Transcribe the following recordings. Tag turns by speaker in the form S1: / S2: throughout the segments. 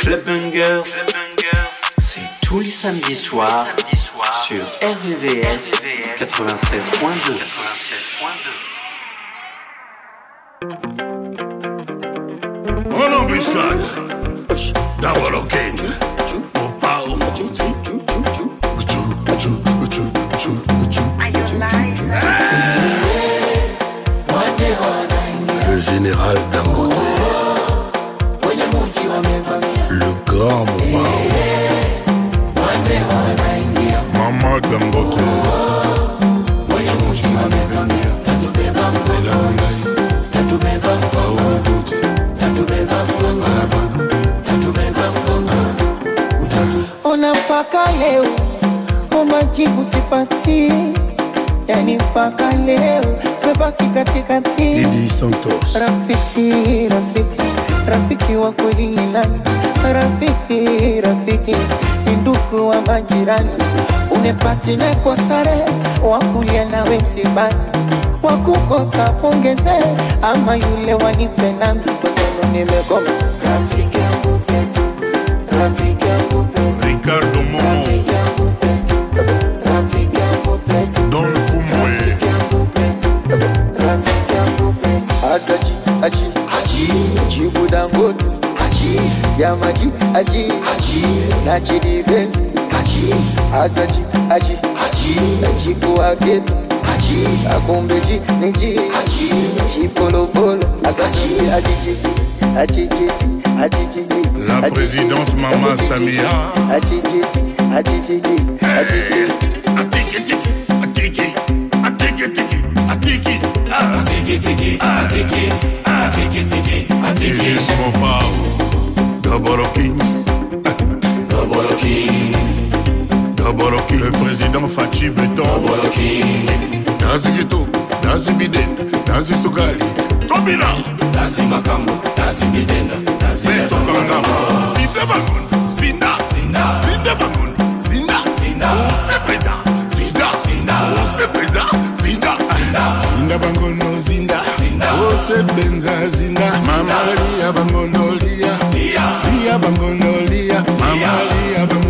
S1: Club Bangers, c'est tous les samedis soirs sur RVVS 96.2.
S2: 96.2. unepatine kwa stare wakulia nawe msibani wakukosa kuongeze ama yule wanipe nami. Kwezenu nimegoma. Rafiki yangu pesa rafiki yangu pesa
S3: Ricardo Momo,
S2: rafiki yangu pesa rafiki yangu pesa
S3: Don Fumwe,
S2: rafiki yangu pesa rafiki yangu pesa. Asaji aji aji jibu dangote. Aji yamaji aji aji na chidi benzi. Aji asaji
S3: La présidente
S2: Mama
S3: Samia. Atiki tiki atiki naboloki le président faci beton
S4: naboloki
S3: nazi kito nazi biden nazi sukali tobina
S4: nasi makambo nasi
S3: bidena nasetokangama zinde bangun zinda.
S4: Zinda.
S3: Zinde bangun zinda.
S4: Zinda.
S3: Osepeza zinda.
S4: Zinda.
S3: Osepeza zinda.
S4: Zinda.
S3: Bangono zinda. Osebenza zinda. Mamalia bangono lia.
S4: Lia.
S3: Bangono lia. Mamalia bangono.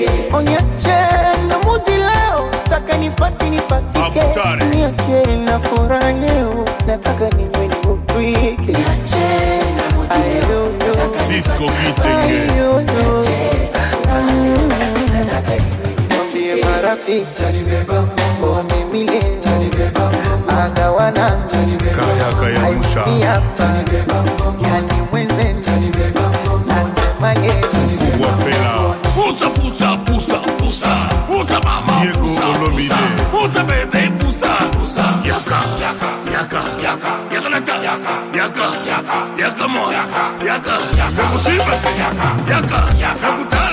S2: nipatike, onyache na mudi leo, taka nipati nipatike, niache na furaha leo, nataka niwe niupike.
S5: Cisco
S2: marafiki. Wamemile agawana kayakayamsha yani
S3: maman.
S5: Diego Olomide.
S3: Poussa, bébé, poussa. Yaka,
S4: Yaka.
S3: yaka,
S4: Yaka.
S3: yaka, naka,
S4: Yaka.
S3: yaka,
S4: Yaka.
S3: yaka, mo,
S4: Yaka.
S3: yaka,
S4: Yaka.
S3: nakusiba,
S4: Yaka.
S3: yaka,
S4: Yaka.
S3: nakutalaka,
S4: Yaka.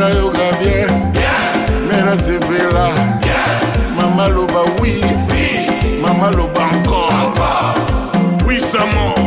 S2: Mera
S3: yoga bien, mera zebela, mama loba oui, mama loba encore, puissamment,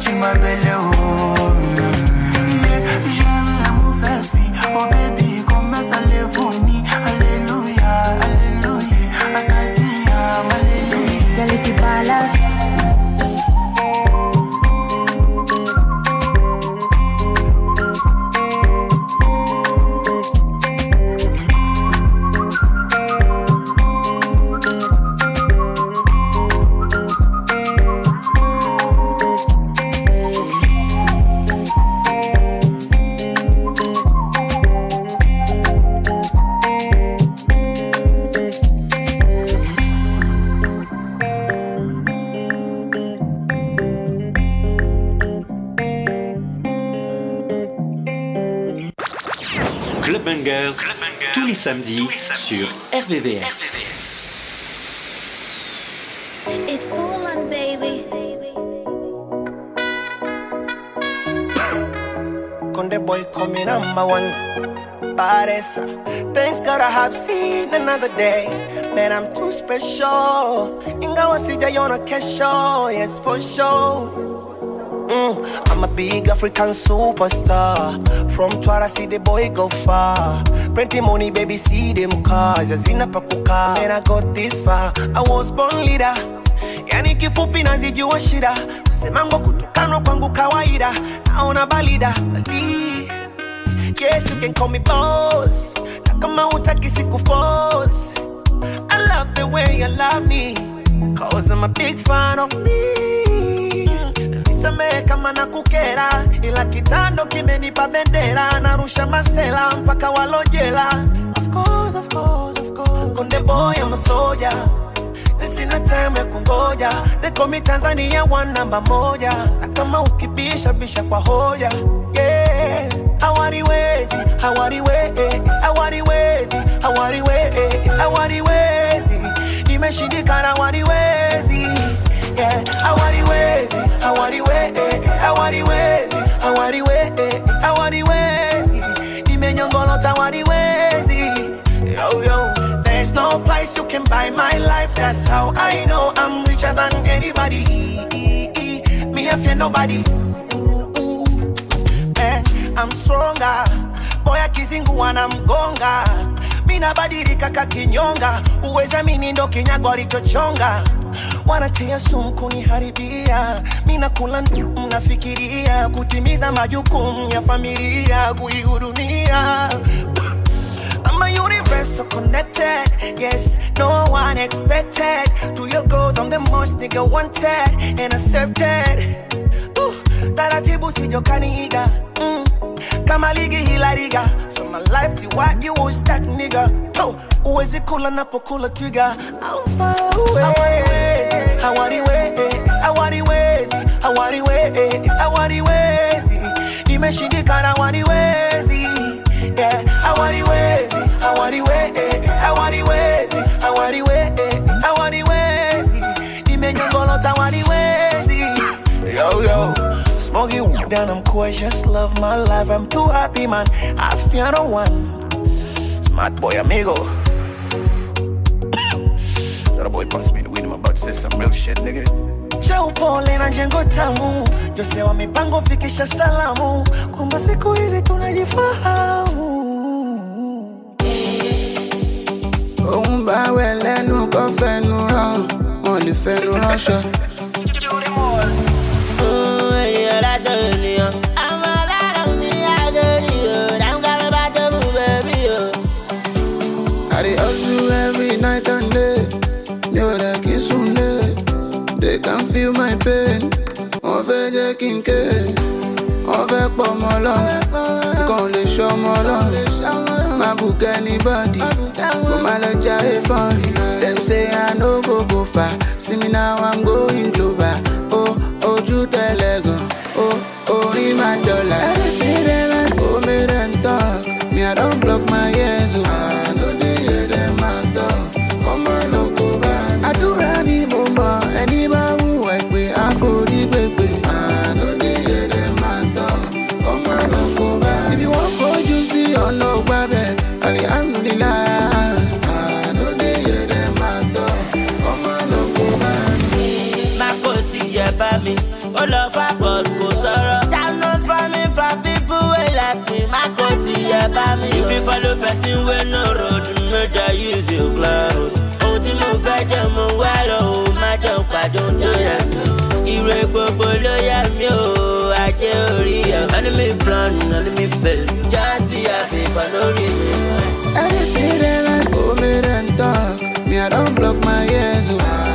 S6: touching my belly,
S1: samedis sur RVVS.
S7: It's all on, baby.
S6: Konde boy coming number one. Paresa. Thanks God I have seen another day. Man, I'm too special. Ingawa sijaiona kesho. Yes, for sure. Mm, I'm a big African superstar. From Mtwara, see the boy go far. Plenty money, baby, see them cars. Yazina pakuka. And I got this far. I was born leader. Yani kifupi nazijua shida. Kusemango kutukanwa kwangu kawaida. Naona balida. Bali. Yes, you can call me boss. Na kama utaki siku force. I love the way you love me. Cause I'm a big fan of me. Nisamehe kama na kukera, ila kitando kimenipa bendera, narusha masela mpaka walojela. Of course, of course, of course. Konde boy, I'm a soldier. Na Sina time ya kungoja, they call me Tanzania one namba moja, na kama ukibisha bisha kwa hoja yeah. Hawaniwezi, hawaniwezi, hawaniwezi, hawaniwezi, hawaniwezi, nimeshindikana hawaniwezi yeah. Hawaniwezi, hawaniwezi, hawaniwezi, hawaniwezi, hawaniwezi, nimenyongolota hawaniwezi yo yo. There's no price you can buy my life. That's how I know I'm richer than anybody. Me, I fear nobody. Man, I'm stronger. Boy, akizingua wanamgonga. Mi nabadilika kakinyonga. Uweza mini ndo kinyago alichochonga. Wanatia sumu kuniharibia mi nakula mnafikiria kutimiza majukumu ya familia kuihudumia I'm a universal connected. Yes, no one expected. To your goals, I'm the most nigga wanted and accepted. Ooh, taratibu sijokaniiga mm. Kama ligi hila riga. So my life ti what you was that nigga. Oh, uwezi kula napokula twiga I'm far away hawaniwezi hawaniwezi hawaniwezi hawaniwezi nimeshindikana hawaniwezi yeah hawaniwezi hawaniwezi hawaniwezi Smoky down, I'm just love my life. I'm too happy, man. I feel no one. Smart boy, amigo. so the boy passed me the weed, I'm about to say some real shit, nigga. cha upole na jengo tamu jose wa mipango fikisha salamu kwamba siku hizi tunajifahamu
S8: òun bá wẹ̀ lẹ́nu kọ́ fẹnu rán wọn lè fẹnu. Lọ́rùn. Má bùkẹ́ anybody. Kò má lọ jáde fọ́ọ̀rì. Dem say I no go go far. See me now I'm going global. O ojú tẹ̀lé gan. Oh, o orin máa dọ̀là.
S9: Ti yẹ bá mi. If you follow person wey no road, méjà use your cloud. Ohun tí mo fẹ́ jẹ́ mo wá lọ, o má jẹun pàdé ohun tó yẹ mi. Ìrè gbogbo ló yẹ mí o, ajé orí ẹ̀. Enemy plan, enemy fail, just be happy for no reason.
S8: Anything they like, oh, go make them talk. Me, I don't block my ears, oh.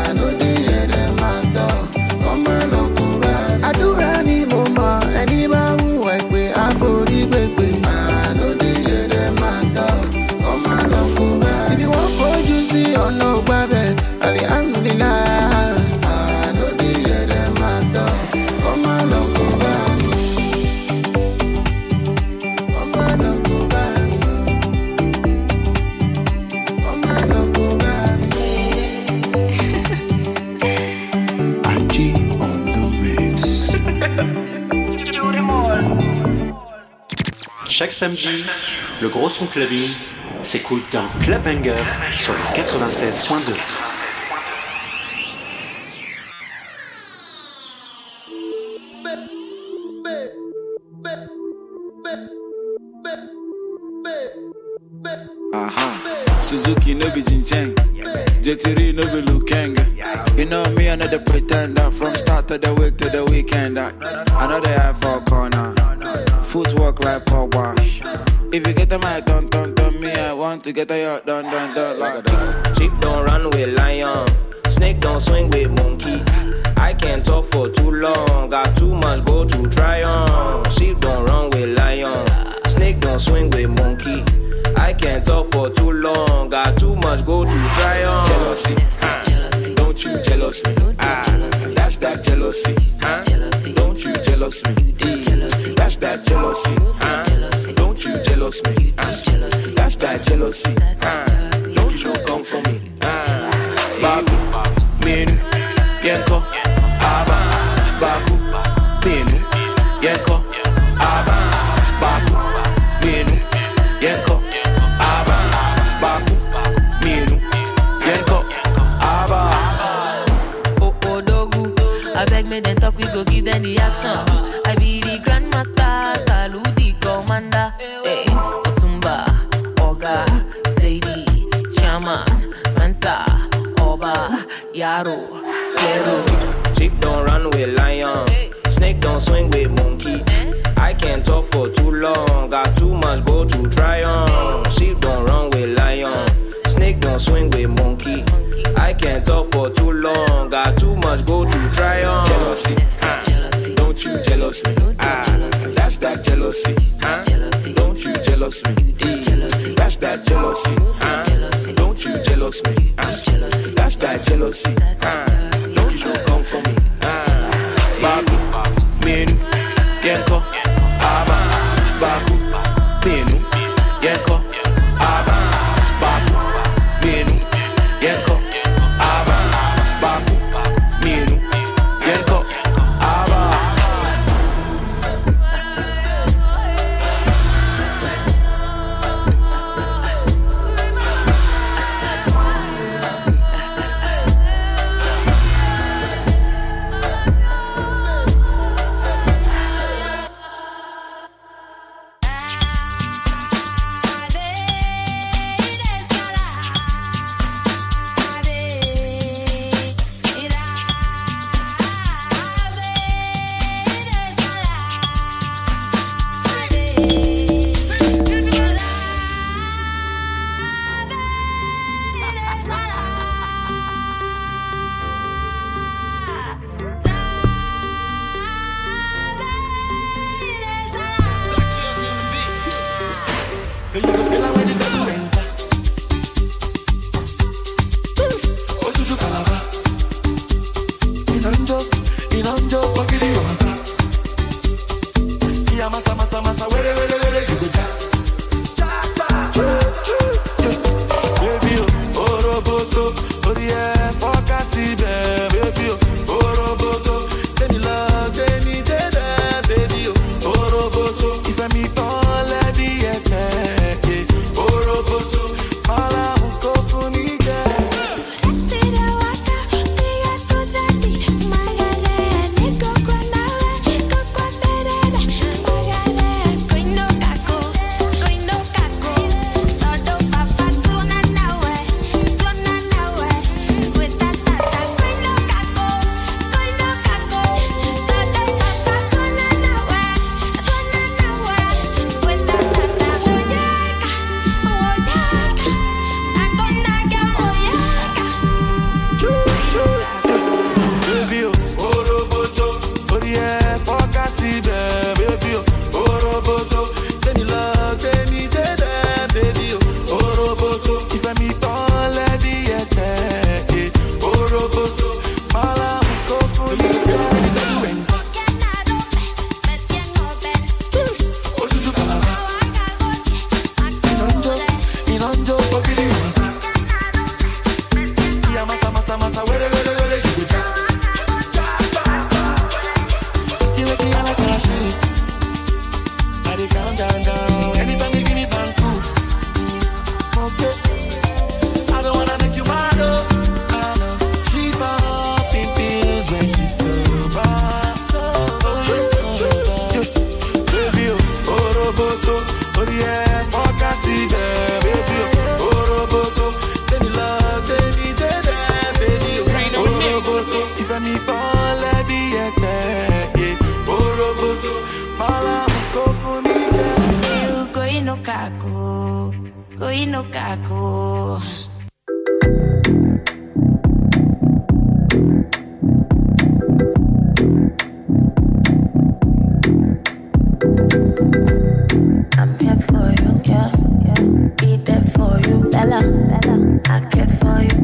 S1: Chaque samedi, le gros son clubbing s'écoute dans Club Bangers sur le 96.2.
S10: Uh-huh. Suzuki no be Jincheng. JT no be Lukenga. You know me, another pretender. From start of the week to the weekend. They have for corner. Footwork like power. If you get them, I don't, don't, don't me. I want to get a yacht done, done, done. Like that
S11: Sadie, Chama, Mansa, Oba, Yaro,
S12: Sheep don't run with lion. Snake don't swing with monkey. I can't talk for too long. Got too much go to try on. Sheep don't run with lion. Snake don't swing with monkey. I can't talk for too long. Got too much go to try on. Jealousy, huh? Don't you jealous me? Ah, that's that jealousy, huh? Don't you jealous me? That's that jealousy, huh? Don't you jealous me? Jealousy, huh? Don't you come for me?
S13: I'm here for you, yeah. Be there for you, Bella. I care for you.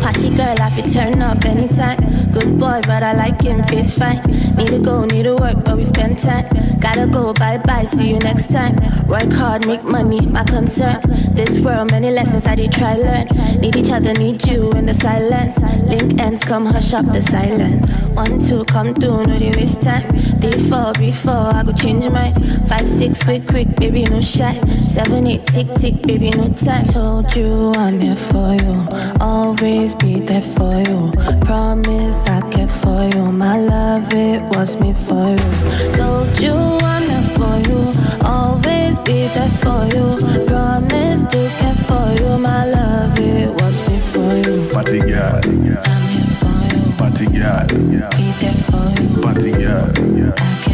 S13: Party girl, I fit turn up anytime. Good boy, but I like him, face fine. Need to go, need to work, but we spend time. Gotta go, bye bye, see you next time. Work hard, make money, my concern. This world, many lessons I did try learn. Need each other, need you in the silence. Link ends, come hush up the silence. One, two, come through, no they waste time. Three, four, before I go change my Five, six, quick, quick, baby, no shy. Seven, eight, tick, tick, baby, no time. Told you I'm here for you. Always be there for you. Promise I care for you. My love, it was me for you. Told you I'm here for you. Always always be there for you. Promise to care for you, my love. It was me you. Party girl, I'm here for you.
S14: Party girl,
S13: be there for you.
S14: Party girl,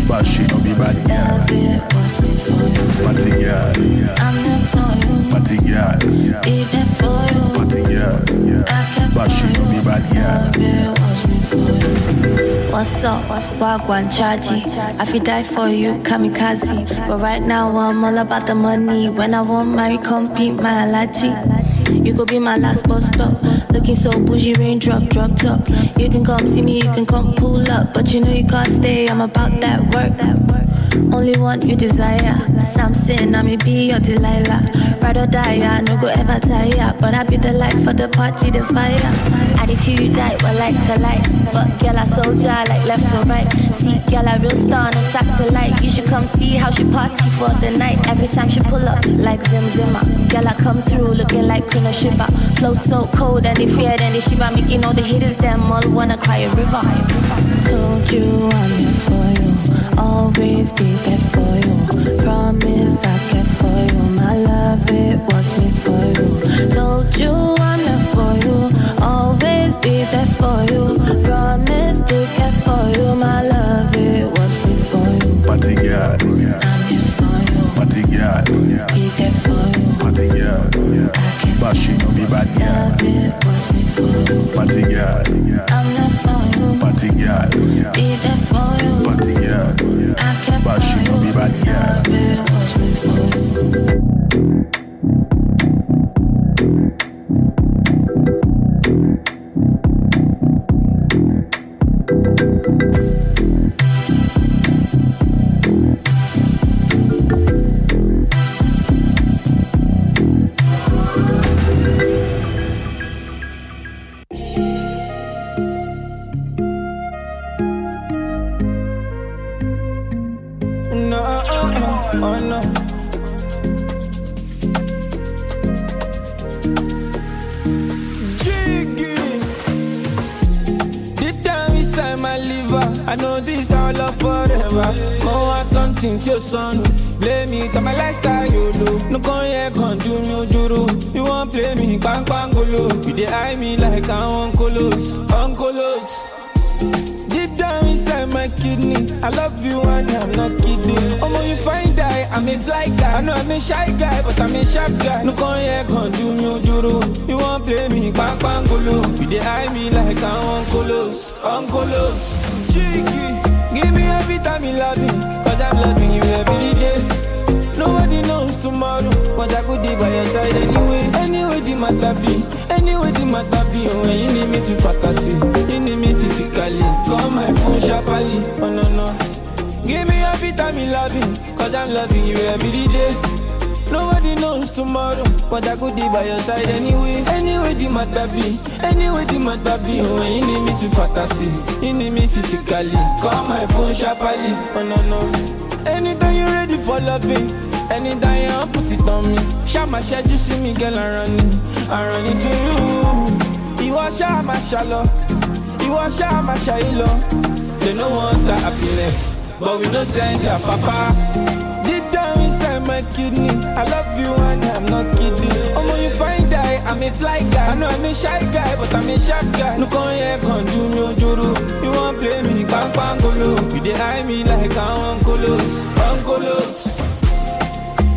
S14: but she don't be bad girl.
S13: Love was me you.
S14: Party girl,
S13: I'm here for you.
S14: Party girl,
S13: be there for you.
S14: Party girl, but she don't be bad.
S13: What's up? Wagwan Chaji. I feel die for you, kamikaze. But right now I'm all about the money. When I want marry, compete my allergy. You could be my last bus stop. Looking so bougie, raindrop, drop top. You can come see me, you can come pull up. But you know you can't stay, I'm about that work. Only one you desire. Samson, I may be your Delilah. Ride or die, I no go ever tire. But I be the light for the party, the fire. Attitude die, but like to light. But girl, I soldier, like left to right. See, girl, I real star a satellite. You should come see how she party for the night. Every time she pull up, like Zim Zimmer. Girl, I come through looking like Queen of. Flow so cold and they fear, then they shiver. Making all the haters, them all wanna cry a river. Told you I'm here for you. Always be there for you. Promise I care for you. My love, it was me for you. Told you I'm there for you. Always be there for you. Promise to care for you. My love, it was me for you.
S14: Party girl.
S13: I'm here for you.
S14: Party girl. But she no be bad girl.
S13: Love, it was me for you.
S14: Party girl.
S13: I'm there for you.
S14: Party girl.
S13: Be there for you.
S14: Party girl. But she no be bad girl.
S15: Something to your son. Blame me, come my lifestyle do. No con here, con do me ojoro. You won't play me, bang bang golo. You dey eye me like I'm uncolos, uncolos. Deep down inside my kidney, I love you and I'm not kidding. Omo, you find die, I'm a fly guy. I know I'm a shy guy, but I'm a sharp guy. No con here, con do me ojoro. You won't play me, bang bang golo. You dey eye me like I'm uncolos, uncolos. Cheeky, every time you love me, cause I'm loving you every day. Nobody knows tomorrow, but I could be by your side anyway. Anyway, the matter be, anyway, the matter be. Oh, when you need me to fantasy, you need me physically. Call my phone sharply, oh no, no. Give me every time you love me, cause I'm loving you every day. Nobody knows tomorrow, but I could be by your side anyway. Anyway, the matter be, anyway, the matter be. Oh, you need me to fantasy, you need me physically. Call my phone sharply, oh no, no. Anytime you're ready for loving, anytime you put it on me. Shama shed you see me, girl, I run it, I run it to you. You are Shama shallow, you are Shama shallow. They don't want the happiness, but we don't send their papa. My kidney, I love you and I'm not kidding. Omo, you find die, I'm a fly guy. I know I'm a shy guy, but I'm a sharp guy. No con here, con do me ojoro. You won't play me, bang bang golo. You dey eye me like I'm uncolos, uncolos.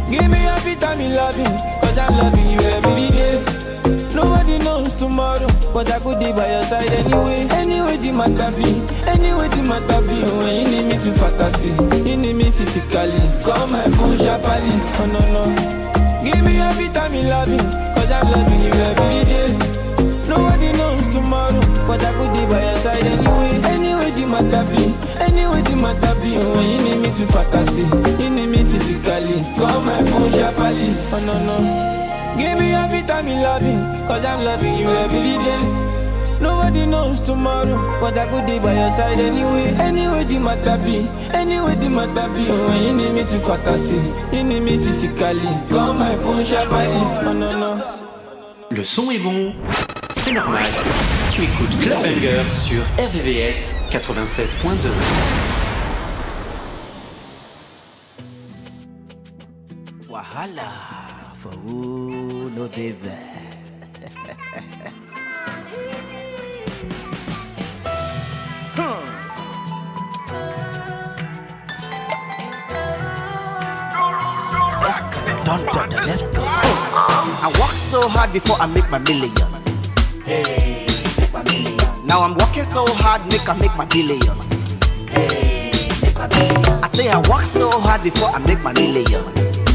S15: Give me you love me, cause I'm loving you every day. Nobody knows tomorrow, but I could be by your side anyway. Anyway, the matter be, anyway, the matter be. Oh, when you need me to fantasy, you need me physically. Call my phone sharply, oh no, no. Give me you love me, cause I'm loving you every day. Nobody knows tomorrow, but I could be by your side anyway. Anyway, the matter be, anyway, the matter be. Oh, when you need me to fantasy, you need me physically. Call my phone sharply, oh no, no. Give me you love me, cause I'm loving you every day. Nobody knows tomorrow, but I could be by your side anyway. Anyway, the matter anyway, the matter be. Oh, when you need me to fantasy, you need me physically. Call my phone sharply, oh no, no.
S1: Le son est bon, c'est normal. Tu écoutes Clubbanger sur RVVS 96.2.
S16: Wahala فهو no deva. Dun, dun, dun, let's go. I worked so hard before I make my millions. Hey, make my millions. Now I'm working so hard, make I make my billions. Hey, make my billions. I say I work so hard before I make my millions.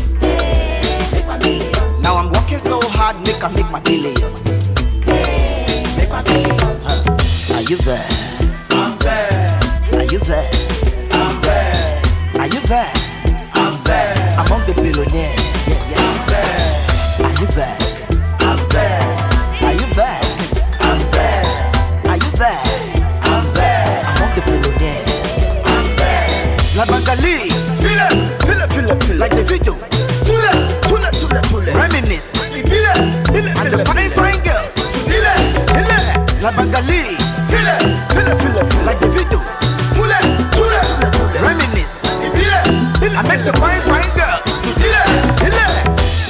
S16: Now I'm working so hard, make I make my billions. Hey, make my billions. Huh. Are you there? I'm there. Are you there? I'm there. Are you there? I'm there. Among the billionaires. I'm there. Are you there? I'm there. Are you there? I'm there. Are you there? I'm there. Among the billionaires. I'm there. La Bangali. Feel it, feel it, feel it, feel it. Like the video. Reminisce. And the fine, fine girls. La Bangali. Like. I make the fine, fine girls.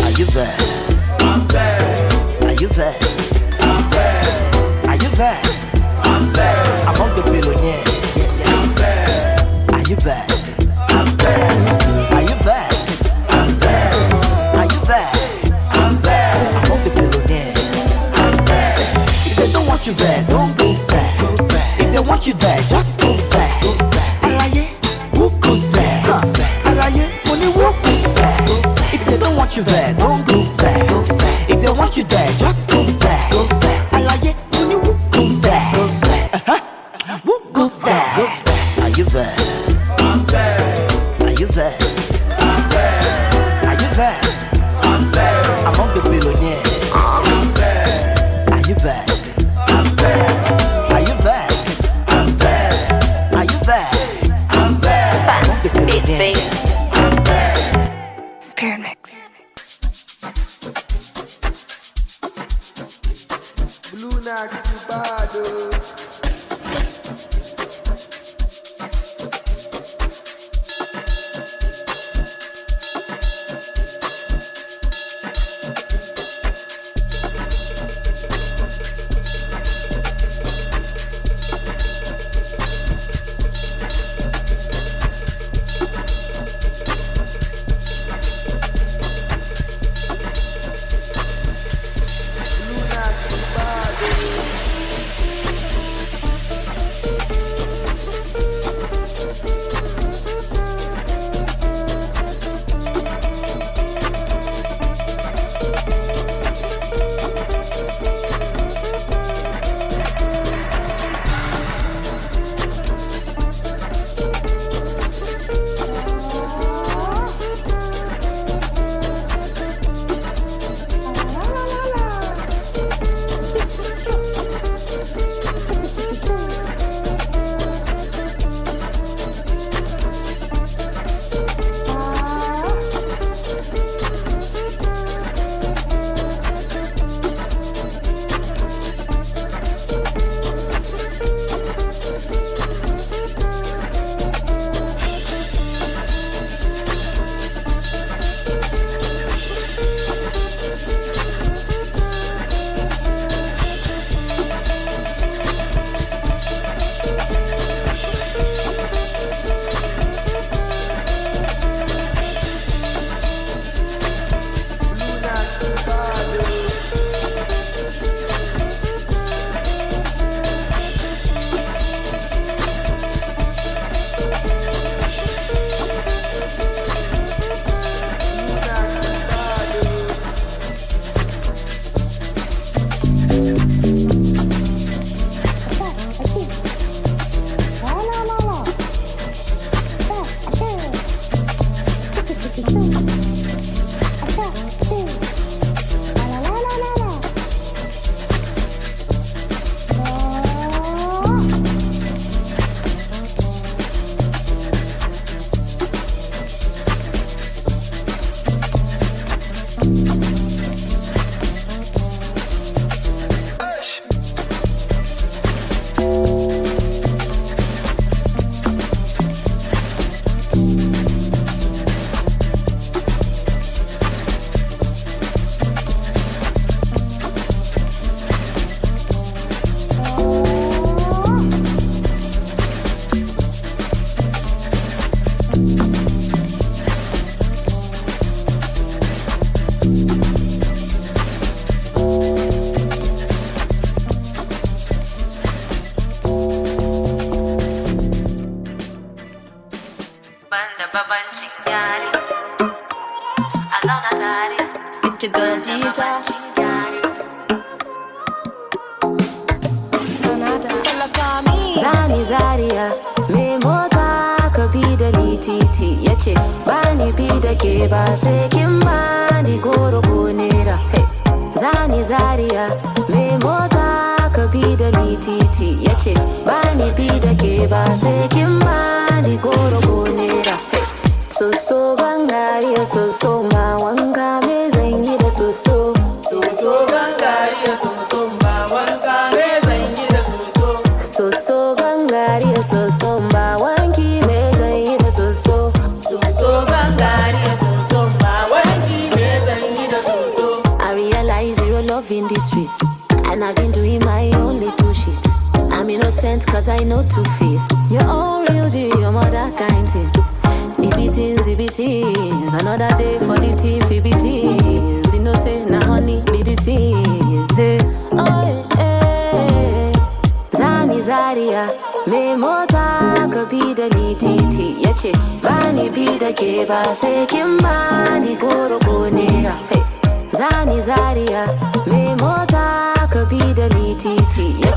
S16: Are you there? I'm there. Are you there? I'm there. Are you there? You there, don't go there. If they want you there, just go there. Alaye, who goes there? Alaye, only who goes there? If they don't want you there, don't go there. If they want you there, just go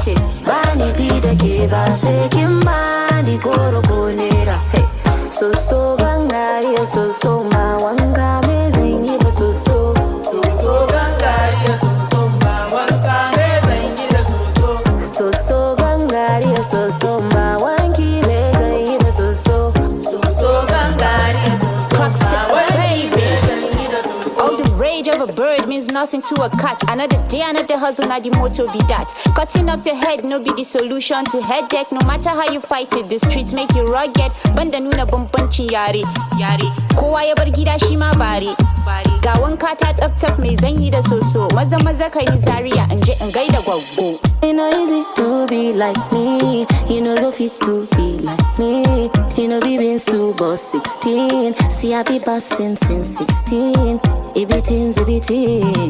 S13: ce bani bi da ke ba sai kin bani goro ko nera so so ganga ya so so ma
S17: wanga nothing to a cat. Another day, another hustle, now the motto be that. Cutting off your head, no be the solution to headache. No matter how you fight it, the streets make you rugged. Banda nuna bambancin yare, yare. Kowa ya bar gida shi ma bare. Ga wanka ta tsaf tsaf mai zanyi da soso. Maza maza ka yi zaria in je in gaida gwaggo.
S13: It no easy to be like me. You know go fit to be like me. You know be been to boss 16. See I be bossing since 16. It be teens, it be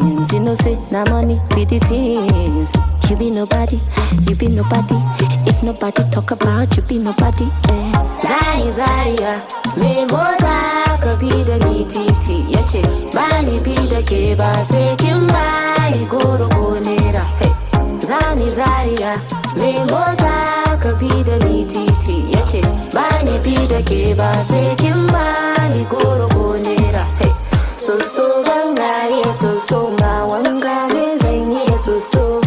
S13: teens. You know say na money be the things. You be nobody, you be nobody. If nobody talk about you, be nobody. Eh. Zani Zaria, me mota ka bi da ni titi ya ce ba ni bi da ke ba sai kin. Hey. Zani Zaria, me mota ka bi da ni titi ya ce ba ni bi da ke ba sai kin ko. Hey. Soso gangariya soso ma wanga me zan yi da. Soso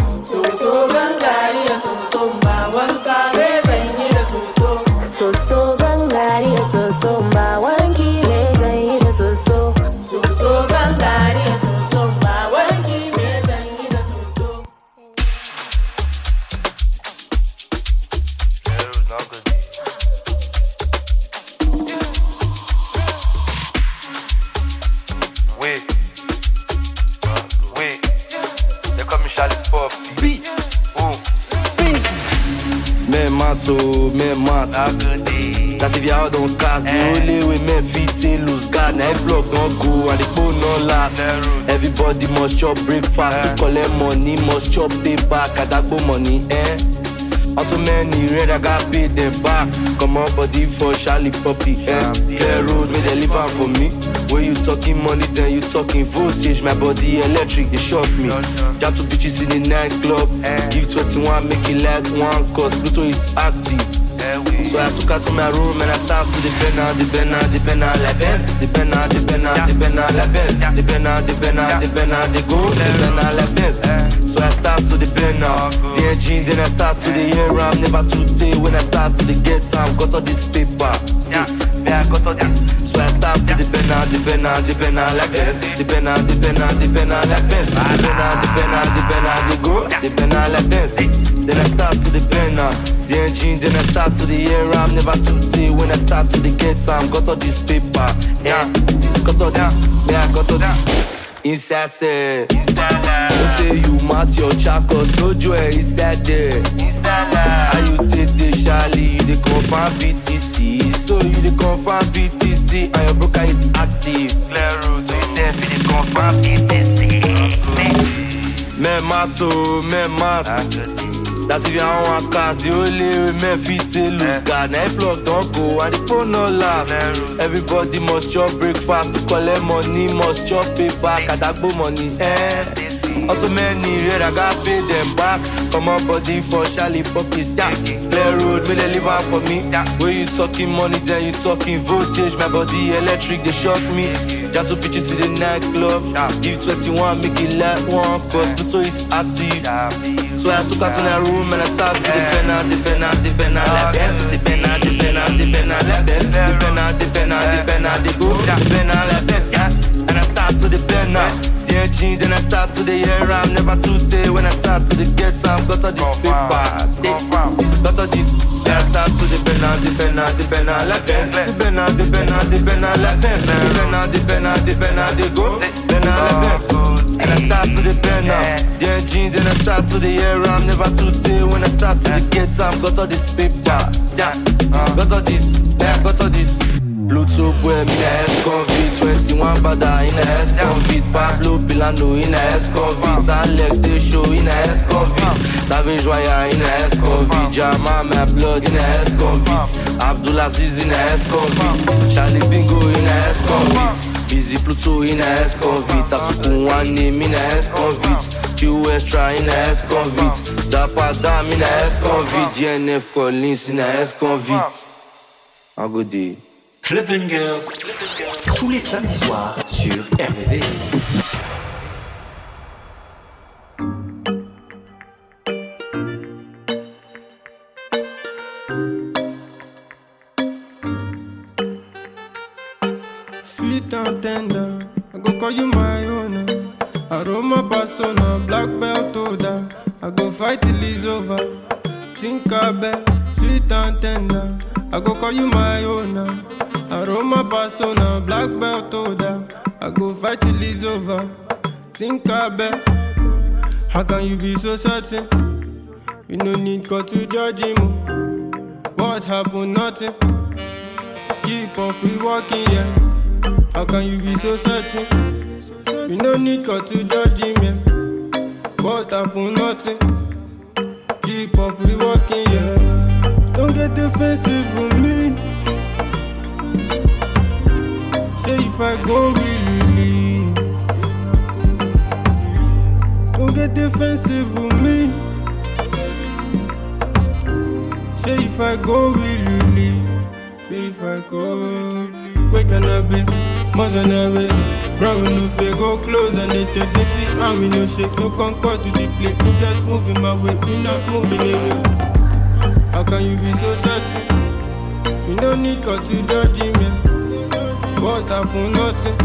S18: Men mat o, men mat That's if out don't cast The only way men fit say lose guard Now every block don't go and the phone no last Everybody must chop breakfast. To collect money must chop pay back. Adagbo money eh Also many red I got paid them back. Come on body for Charlie Puppy. eh? Clear road may they leave am for me. When you talking money then you talking voltage My body electric they shock me. Jab to bitches in the nightclub. Give 21 make it like one Cause Pluto is active So I took her to my room and I start to depend on, depend on, depend on like Benz Depend on, depend on, depend on like Benz Depend on, depend on, depend on the go Depend on like Benz So I start to depend on The engine then I start to the hear I'm never too tay when I start to the get time Got all this paper See, I got all this So I start to depend on, depend on, depend on like Benz Depend on, depend on, depend on like Benz Depend on, depend on, depend on the go Depend on like Benz Then I start to depend on the engine Then I start to the hear I'm never too tay when I start to the get time Got all this paper, yeah Got all this, me I got all this Inside say, don't say you mat your chakos, no joy inside there. How you take the Charlie, you the confirm BTC. So you the confirm BTC, and your broker is active. Road, so you say you the confirm BTC. Men mat oh, men mat. That's if you want cars, the only men fit say lose God. Now plug don't go and the phone no last. Everybody must chop breakfast to collect money, must chop paper, kadagbo money. Eh. Also many red, I got pay them back. Come on body for Charlie Poppy's yeah. Clear road, may they live out for me. When you talking money, then you talking voltage. My body electric, they shock me. Got two pitches to the nightclub. Give 21, make it like one. Cause Pluto is active. So I took out to the room and I started to depend on, depend on, depend on, like best. Depend on, depend on, depend on, like best. Depend on, depend on, depend on, the go. Depend on, like best, yeah. And I start to depend now. Dear jeans, then I start to the year. I'm never too tay when I start to the get time. Got all this paper, say, got all this. Then I start to depend on, depend on, depend on, like best. Depend on, depend on, depend on, like best. Depend on, depend on, depend on, the go. Depend on, like best. I start to depend now. Dear jeans, then I start to the year. I'm never too tay when I start to the get time. Got all this paper, yeah. Got all this, yeah, got all this. Pluto boy, me na S-Convict 21 bada in a S-Convict Pablo Pilano in a S-Convict Alex Esho in a S-Convict Savage Wire in a S-Convict Jama my blood in a S-Convict Abdulaziz in a S-Convict Charlie Bingo in a S-Convict Busy Pluto in a S-Convict Asukun one name in a S-Convict Q Extra in a S-Convict Dapa Dam in a S-Convict GNF Collins in a S-Convict Un go day
S1: Club Bangers, tous les samedis soirs sur RVVS.
S19: Call you my owner. Eh? Aroma persona, black belt holder. I go fight till it's over. Tinkerbell, sweet and tender. I go call you my owner. Eh? Aroma persona, black belt holder. I go fight till it's over. Tinkerbell, how can you be so certain? You no need go to judge him. oh. What happened? Nothing. Keep on free walking, yeah. How can you be so certain? You no need go to judge yeah. What happened? Nothing. Keep on free walking, yeah. Don't get defensive with me. Say if I go, will you leave? Don't get defensive with me. Say if I go, will you leave? Say if I go, where can I be? Must I be? Brown no fear, go close and they take tea. I'm in no shake, no concord to the plate. Me just moving my way, me not moving away. How can you be so certain? You no need go to judge me. What happened? Nothing.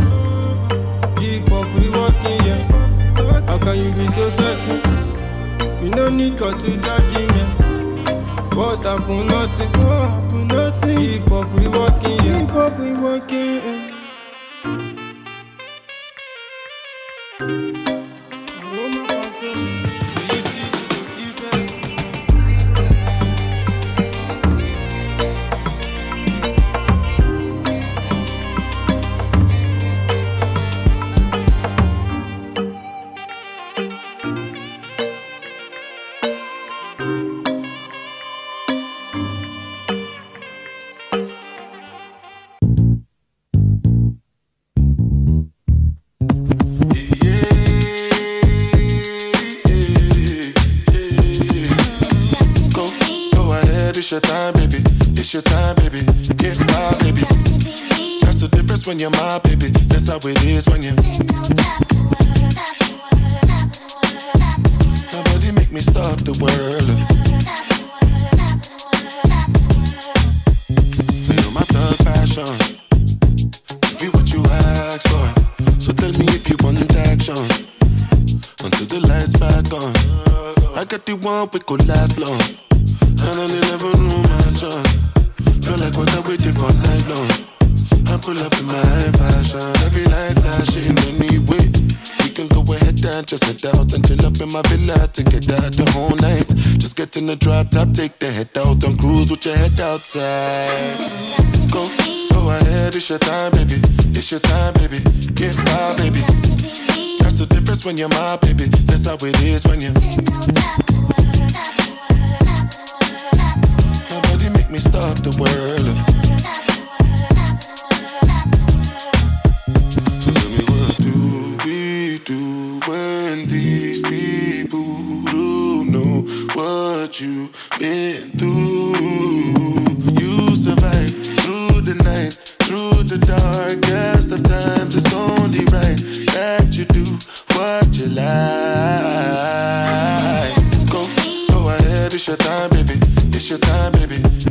S19: Keep off, we walking, yeah. How can you be so certain? You no need go to judge me. What happened? Nothing. What happened? Nothing. Keep off, we walking, yeah. Keep off, we walking, yeah.
S20: It's your time, baby. It's your time, baby. Get my baby. That's the difference when you're my baby. That's how it is when you. Nobody make me stop the world. Feel my thug passion. Give you what you ask for. So tell me if you want action. Until the lights back on. I got the one we could last long. And I never room mansion. Feel like what I waited for night long. I pull up in my fashion. Every light flashing anyway. We can go ahead and just head out and chill up in my villa to get out the whole night. Just get in the drop top, take the head out and cruise with your head outside. Go, go ahead, it's your time, baby. It's your time, baby. Get my baby. That's the difference when you're my baby. That's how it is when you. make me stop the world. what you been through. You through the night, through the darkest of times. It's only right that you do what you like. Go, go ahead, it's your time, baby. It's your time, baby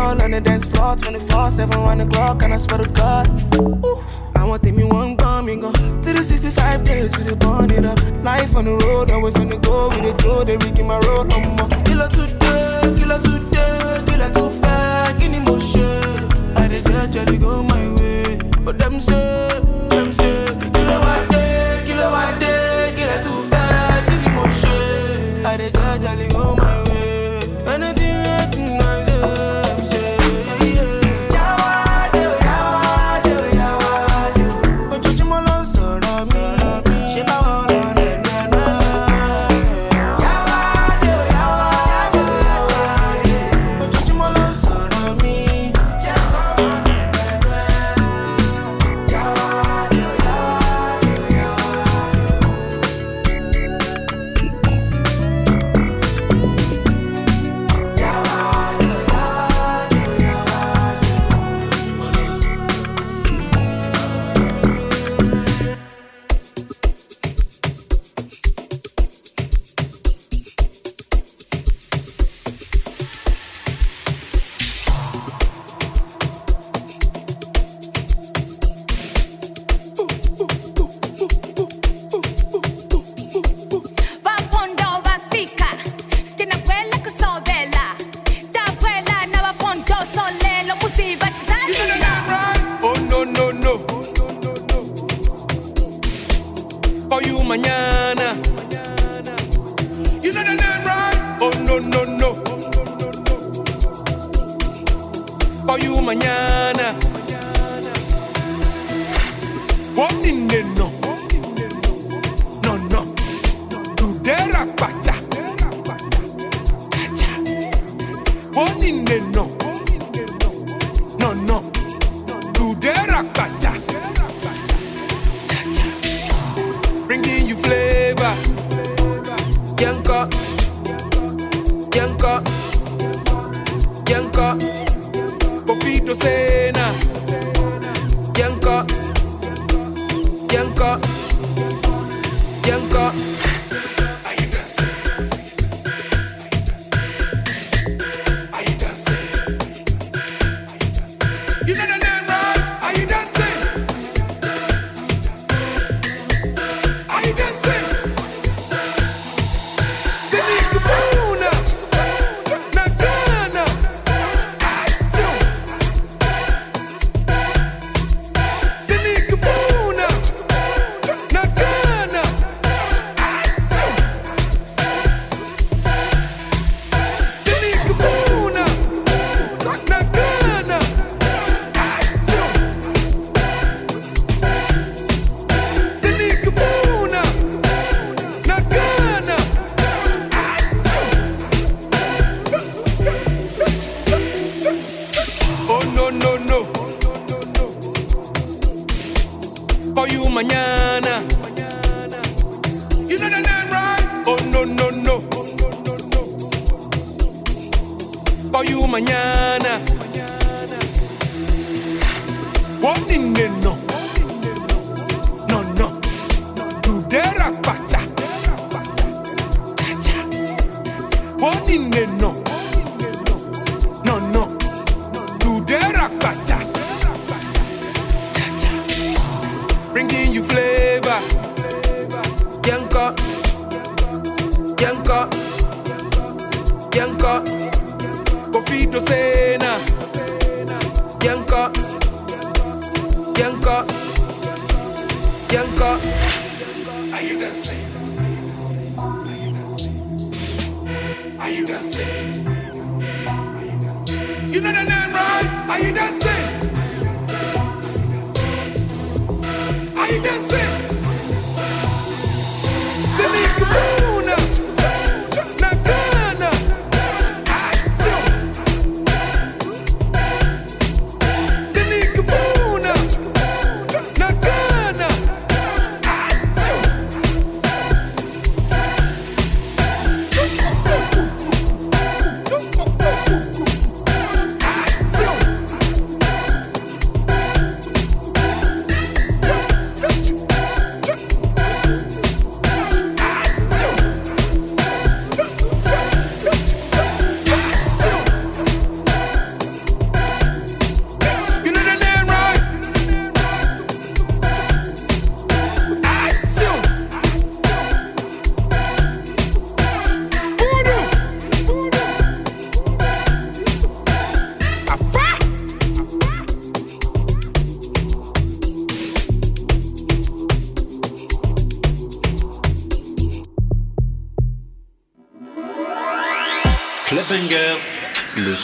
S6: down on the dance floor 24, 7, 1 o'clock, and I swear to God. Ooh. I want take me one bomb and go 365 days with it, burn it up. Life on the road, always on the go with the throw, they rigging my road no more. Killer today, killer today, killer too fast, in motion I did judge, I go my way, but them say.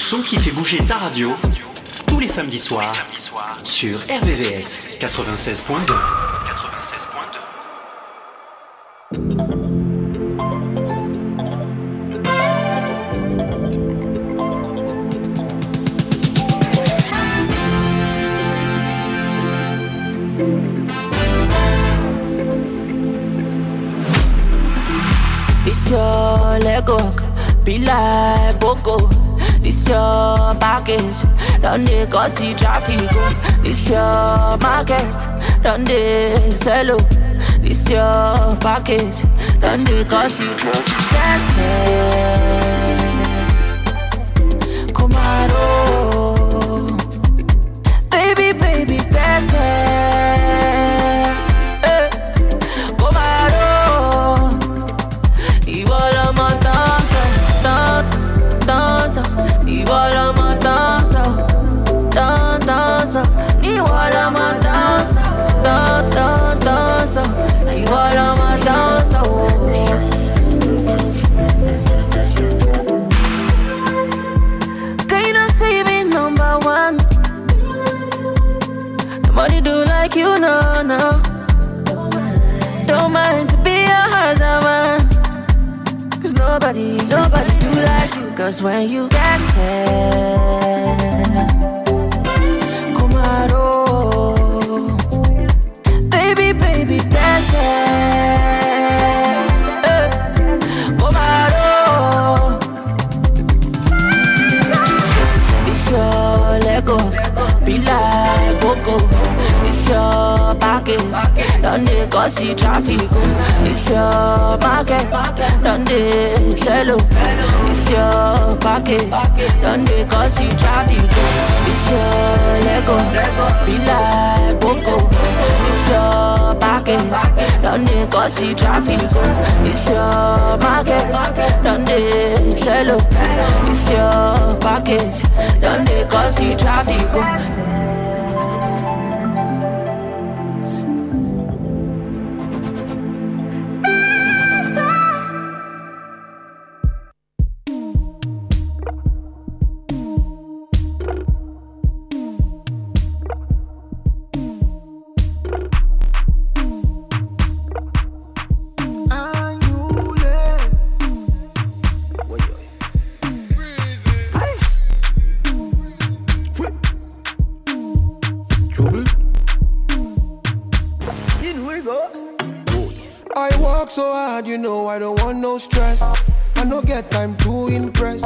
S1: son qui fait bouger ta radio, tous les samedis soirs, soir, sur RVVS 96.2.
S21: 96.2. Be like Boko. Oh. This your package, don't they cause the traffic? This your market, don't they sell? Oh. This your package, don't they cause the traffic? That's it. Cause when you get it Done they cause the traffic. It's your market. Done they sell. oh. It's your package. Done they cause the traffic. It's your Lego. Be like Boko. It's your package. Done they cause the traffic. It's your market. Done they sell. oh. It's your package. Done they cause the traffic. oh.
S22: Stress. I no get time to impress.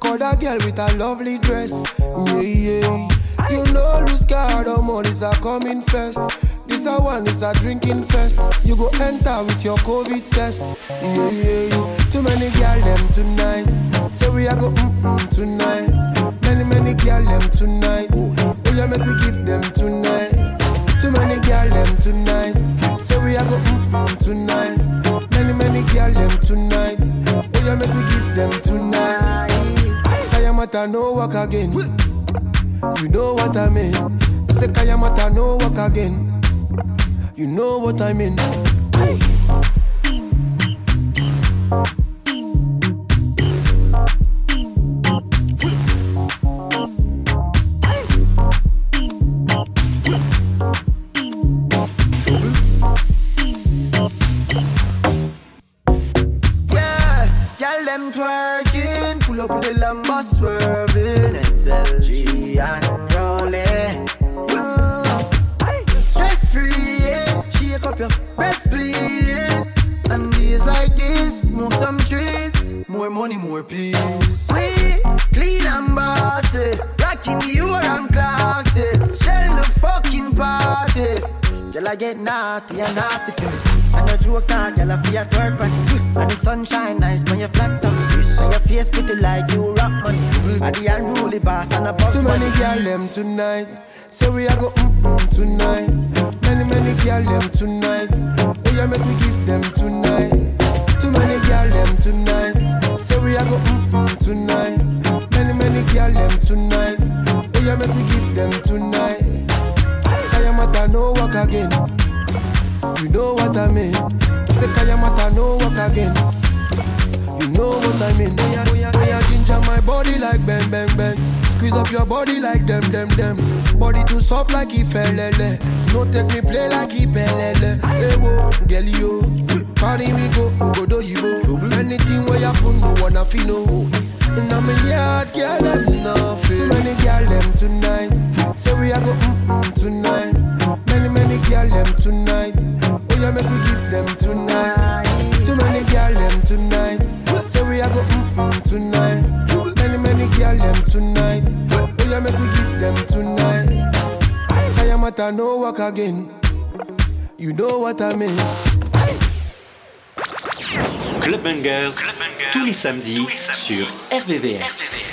S22: Call that girl with a lovely dress. Yeah, yeah. You know, lose card, or more is a coming first. This a one is a drinking fest. You go enter with your COVID test. Yeah, yeah, yeah. Too many girl them tonight. So we a go mm mm tonight. Many many girl them tonight. Oh yeah, make we give them tonight. Too many girl them tonight. Kayamata no work again. You know what I mean. I say Kayamata no work again. You know what I mean.
S23: A
S22: yard girl them nothing. Too many girl them tonight. Say we a go mm mm tonight. Many many girl them tonight. Oh yeah, make we give them tonight. Too many girl them tonight. Say we a go mm mm tonight. Many many girl them tonight. Oh yeah, make we give them tonight. Kayamata no work again. You know what I mean.
S1: Club Bangers, tous les samedis sur RVVS.
S21: Oh,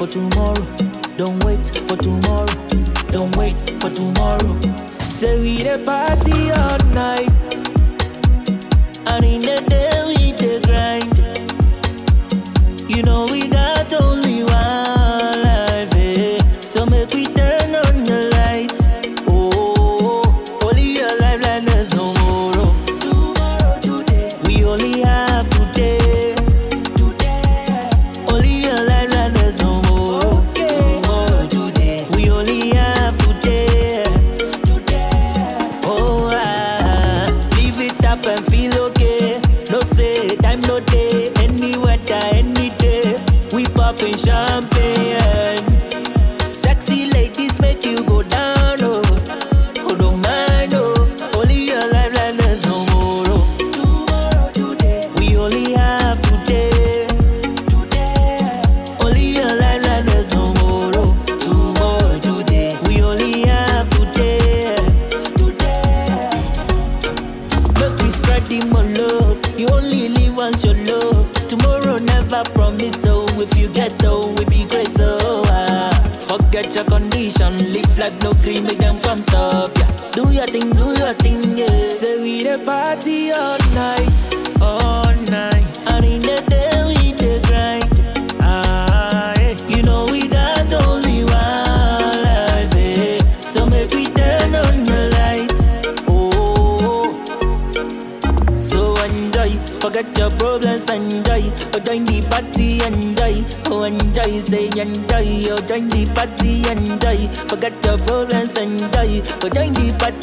S21: for tomorrow. Don't wait for tomorrow. Don't wait for tomorrow. Say we the party all night. And in the day we the grind. You know we Never promise, so if you get though, we be great, so ah. Forget your condition, live life no cream, make them come stop, yeah. Do your thing, do your thing, yeah. Say we the party all night, say enjoy. Oh, join the party, enjoy. Forget your problems, enjoy. Oh, join the party,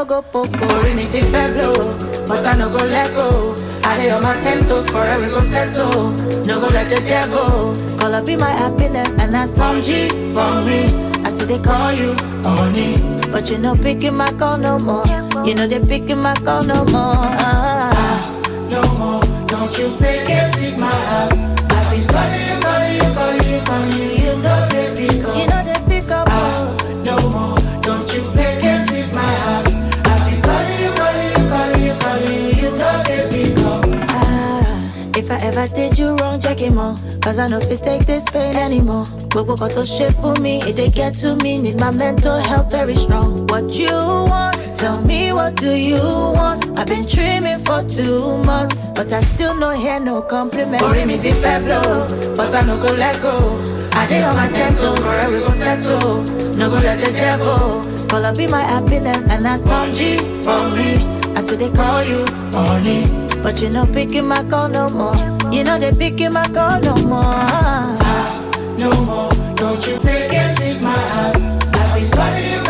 S21: no
S24: go poco. Take fair blow. But I no go let go. I lay on my ten toes forever go settle. No go let the devil call up be my happiness. And that's some G for me. I see they call you honey. But you no picking my call no more. You know they picking my call no more. Ah,
S15: No more, don't you play games with my heart. I've been calling you, calling you, calling you, calling you. You know they pick up.
S24: You know they If ever did you wrong, check him. Cause I know if you take this pain anymore. Gbogbo kan tó ṣe fún mi, it dey get to me. Need my mental health very strong. What you want? Tell me what do you want? I've been dreaming for two months, but I still no hear no compliment.
S15: Ori mi ti fẹ́ blow, but I no go let go. I dey on my ten toes, forever we go settle. No go let the devil
S24: Call up be my happiness, and that's some G for me. I see they call you honey, but you know picking my call no more. You know they picking my call no more.
S15: Ah, no more. Don't you play games with my heart. I've been calling you,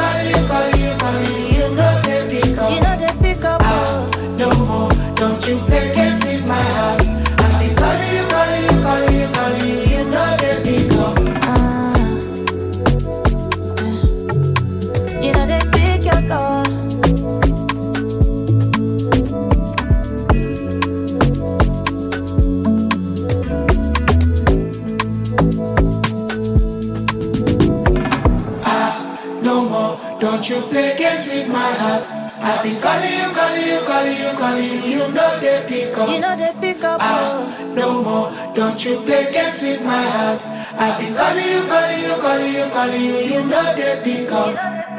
S15: Don't you play games with my heart. I've been calling you, calling you, calling you, calling you. You know they pick up.
S24: You know they pick up.
S15: Ah, no more. Don't you play games with my heart. I've been calling you, calling you, calling you, calling you. You know they pick up.
S24: pick up.